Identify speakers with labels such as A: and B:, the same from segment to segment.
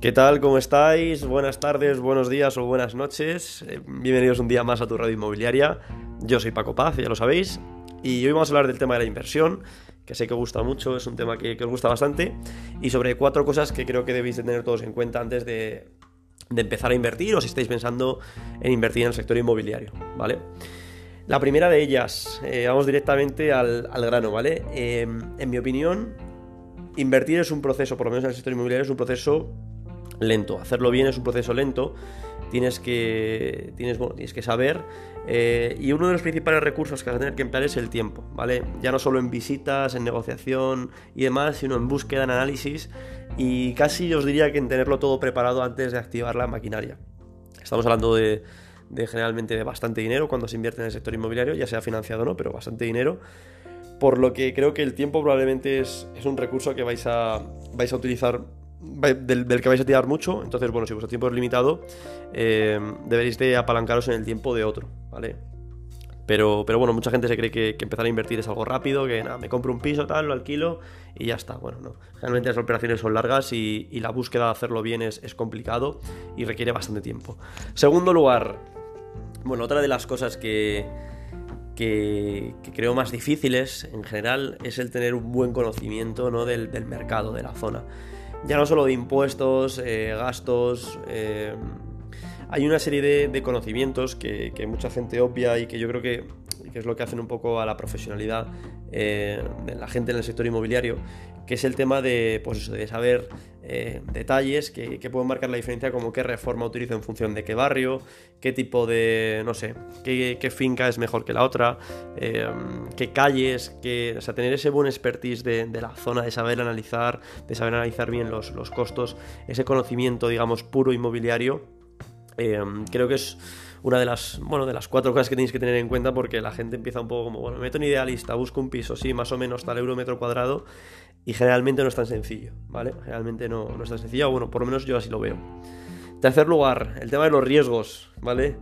A: ¿Qué tal? ¿Cómo estáis? Buenas tardes, buenos días o buenas noches. Eh, bienvenidos un día más a tu radio inmobiliaria. Yo soy Paco Paz, ya lo sabéis. Y hoy vamos a hablar del tema de la inversión, que sé que os gusta mucho, es un tema que, os gusta bastante. Y sobre cuatro cosas que creo que debéis de tener todos en cuenta antes de, empezar a invertir o si estáis pensando en invertir en el sector inmobiliario, ¿vale? La primera de ellas, eh, vamos directamente al, grano, ¿vale? Eh, en mi opinión, invertir es un proceso, por lo menos en el sector inmobiliario, es un proceso lento. Hacerlo bien es un proceso lento. Tienes que, tienes, tienes que saber. Eh, y uno de los principales recursos que vas a tener que emplear es el tiempo, ¿vale? Ya no solo en visitas, en negociación y demás, sino en búsqueda, en análisis. Y casi os diría que en tenerlo todo preparado antes de activar la maquinaria. Estamos hablando de, generalmente de bastante dinero cuando se invierte en el sector inmobiliario, ya sea financiado o no, pero bastante dinero. Por lo que creo que el tiempo probablemente es, es un recurso que vais a, vais a utilizar del, que vais a tirar mucho. Entonces, bueno, si vuestro tiempo es limitado, eh, deberéis de apalancaros en el tiempo de otro, ¿vale? Pero, pero bueno, mucha gente se cree que, empezar a invertir es algo rápido, que nada, me compro un piso, tal, lo alquilo y ya está. Bueno, no. Generalmente las operaciones son largas y, la búsqueda de hacerlo bien es, complicado y requiere bastante tiempo. Segundo lugar, bueno, otra de las cosas que, que, creo más difíciles en general es el tener un buen conocimiento ¿no? del, del mercado, de la zona ya no solo de impuestos, eh, gastos, eh, hay una serie de, conocimientos que, mucha gente obvia y que yo creo que, es lo que hacen un poco a la profesionalidad eh, de la gente en el sector inmobiliario, que es el tema de, pues de saber eh, detalles que, pueden marcar la diferencia, como qué reforma utilizo en función de qué barrio, qué tipo de, no sé, qué, finca es mejor que la otra, eh, qué calles, que, o sea, tener ese buen expertise de, la zona, de saber analizar, de saber analizar bien los, costos, ese conocimiento, digamos, puro inmobiliario, eh, creo que es una de las, bueno, de las cuatro cosas que tenéis que tener en cuenta porque la gente empieza un poco como, bueno, me meto en idealista, busco un piso, sí, más o menos tal euro metro cuadrado y generalmente no es tan sencillo, ¿vale? Generalmente no, no es tan sencillo, bueno, por lo menos yo así lo veo. Tercer lugar, el tema de los riesgos, ¿vale?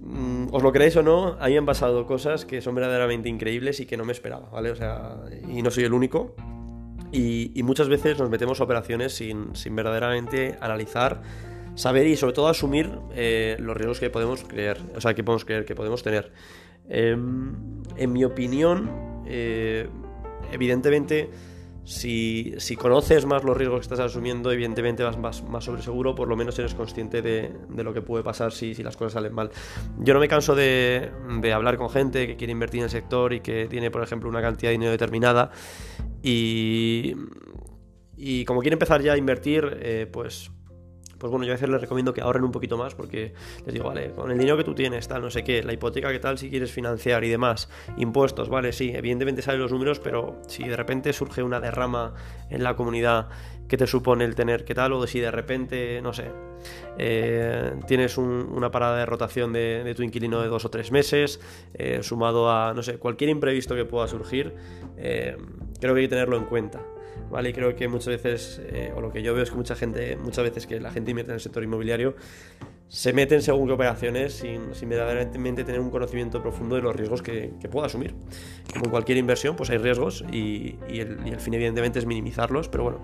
A: Mm, os lo creéis o no, ahí han pasado cosas que son verdaderamente increíbles y que no me esperaba, ¿vale? O sea, y no soy el único. Y, muchas veces nos metemos a operaciones sin, sin, verdaderamente analizar, saber y sobre todo asumir eh, los riesgos que podemos creer, o sea, que podemos creer que podemos tener. Em, en mi opinión, eh, evidentemente, si, conoces más los riesgos que estás asumiendo, evidentemente vas más, más sobre seguro, por lo menos eres consciente de, lo que puede pasar si, las cosas salen mal. Yo no me canso de, hablar con gente que quiere invertir en el sector y que tiene, por ejemplo, una cantidad de dinero determinada y, y como quiere empezar ya a invertir, eh, pues pues bueno, yo a veces les recomiendo que ahorren un poquito más porque les digo, vale, con el dinero que tú tienes, tal, no sé qué, la hipoteca que tal si quieres financiar y demás, impuestos, vale, sí, evidentemente salen los números, pero si de repente surge una derrama en la comunidad que te supone el tener que tal, o si de repente, no sé, eh, tienes una parada de rotación de, tu inquilino de dos o tres meses, eh, sumado a, no sé, cualquier imprevisto que pueda surgir, eh, creo que hay que tenerlo en cuenta. ¿vale? Y creo que muchas veces, eh, o lo que yo veo es que mucha gente, muchas veces que la gente invierte en el sector inmobiliario, se meten según qué operaciones sin, sin, verdaderamente tener un conocimiento profundo de los riesgos que, que pueda asumir. Como en cualquier inversión, pues hay riesgos y, el, fin evidentemente es minimizarlos, pero bueno,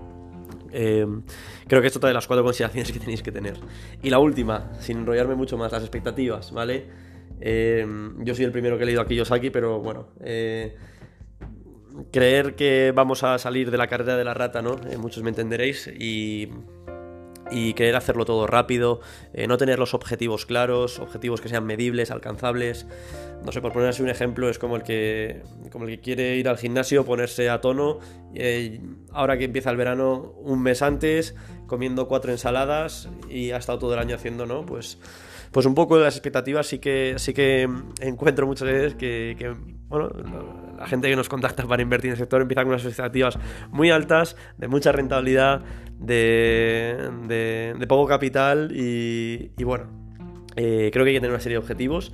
A: eh, creo que es otra de las cuatro consideraciones que tenéis que tener. Y la última, sin enrollarme mucho más, las expectativas, ¿vale? Eh, yo soy el primero que he leído aquí Yosaki, pero bueno, creer que vamos a salir de la carrera de la rata, ¿no? Eh, muchos me entenderéis y, y querer hacerlo todo rápido, eh, no tener los objetivos claros, objetivos que sean medibles, alcanzables. No sé, por poner así un ejemplo, es como el que, como el que quiere ir al gimnasio, ponerse a tono, eh, ahora que empieza el verano, un mes antes, comiendo cuatro ensaladas y ha estado todo el año haciendo, ¿no? Pues, pues un poco de las expectativas sí que, sí que encuentro muchas veces que, que bueno, la gente que nos contacta para invertir en el sector empieza con unas expectativas muy altas, de mucha rentabilidad, de, poco capital y, bueno, eh, creo que hay que tener una serie de objetivos.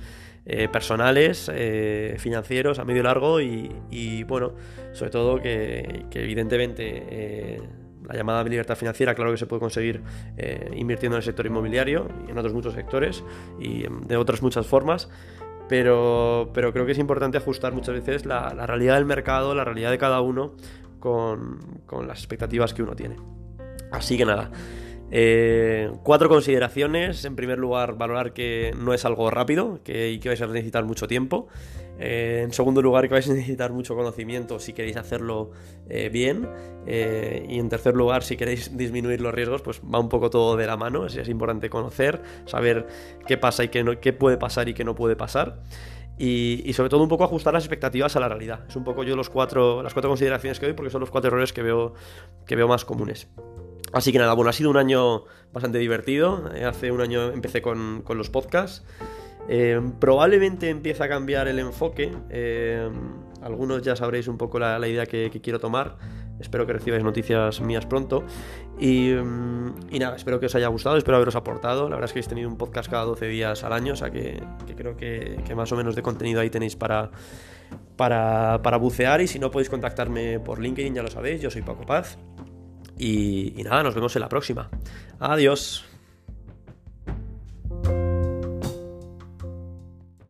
A: Eh, personales, eh, financieros a medio y largo y, bueno, sobre todo que, evidentemente la llamada libertad financiera, claro que se puede conseguir invirtiendo en el sector inmobiliario y en otros muchos sectores y de otras muchas formas, pero, pero creo que es importante ajustar muchas veces la, realidad del mercado, la realidad de cada uno con, las expectativas que uno tiene. Así que nada, Eh, cuatro consideraciones. En primer lugar, valorar que no es algo rápido que, y que vais a necesitar mucho tiempo. Eh, en segundo lugar, que vais a necesitar mucho conocimiento si queréis hacerlo eh, bien. y en tercer lugar, si queréis disminuir los riesgos, pues va un poco todo de la mano. Es, importante conocer, saber qué pasa y qué, puede pasar y qué no puede pasar. Y, sobre todo un poco ajustar las expectativas a la realidad. Es un poco yo los cuatro, las cuatro consideraciones que doy porque son los cuatro errores que veo, que veo más comunes. Así que nada, bueno, ha sido un año bastante divertido. Eh, hace un año empecé con, los podcasts. Eh, probablemente empieza a cambiar el enfoque. Eh, algunos ya sabréis un poco la, idea que, quiero tomar. Espero que recibáis noticias mías pronto. Y, mm, nada, espero que os haya gustado, espero haberos aportado. La verdad es que habéis tenido un podcast cada 12 días al año, o sea que, creo que, más o menos de contenido ahí tenéis para, para bucear. Y si no podéis contactarme por LinkedIn, ya lo sabéis, yo soy Paco Paz. Y, nada, nos vemos en la próxima. Adiós.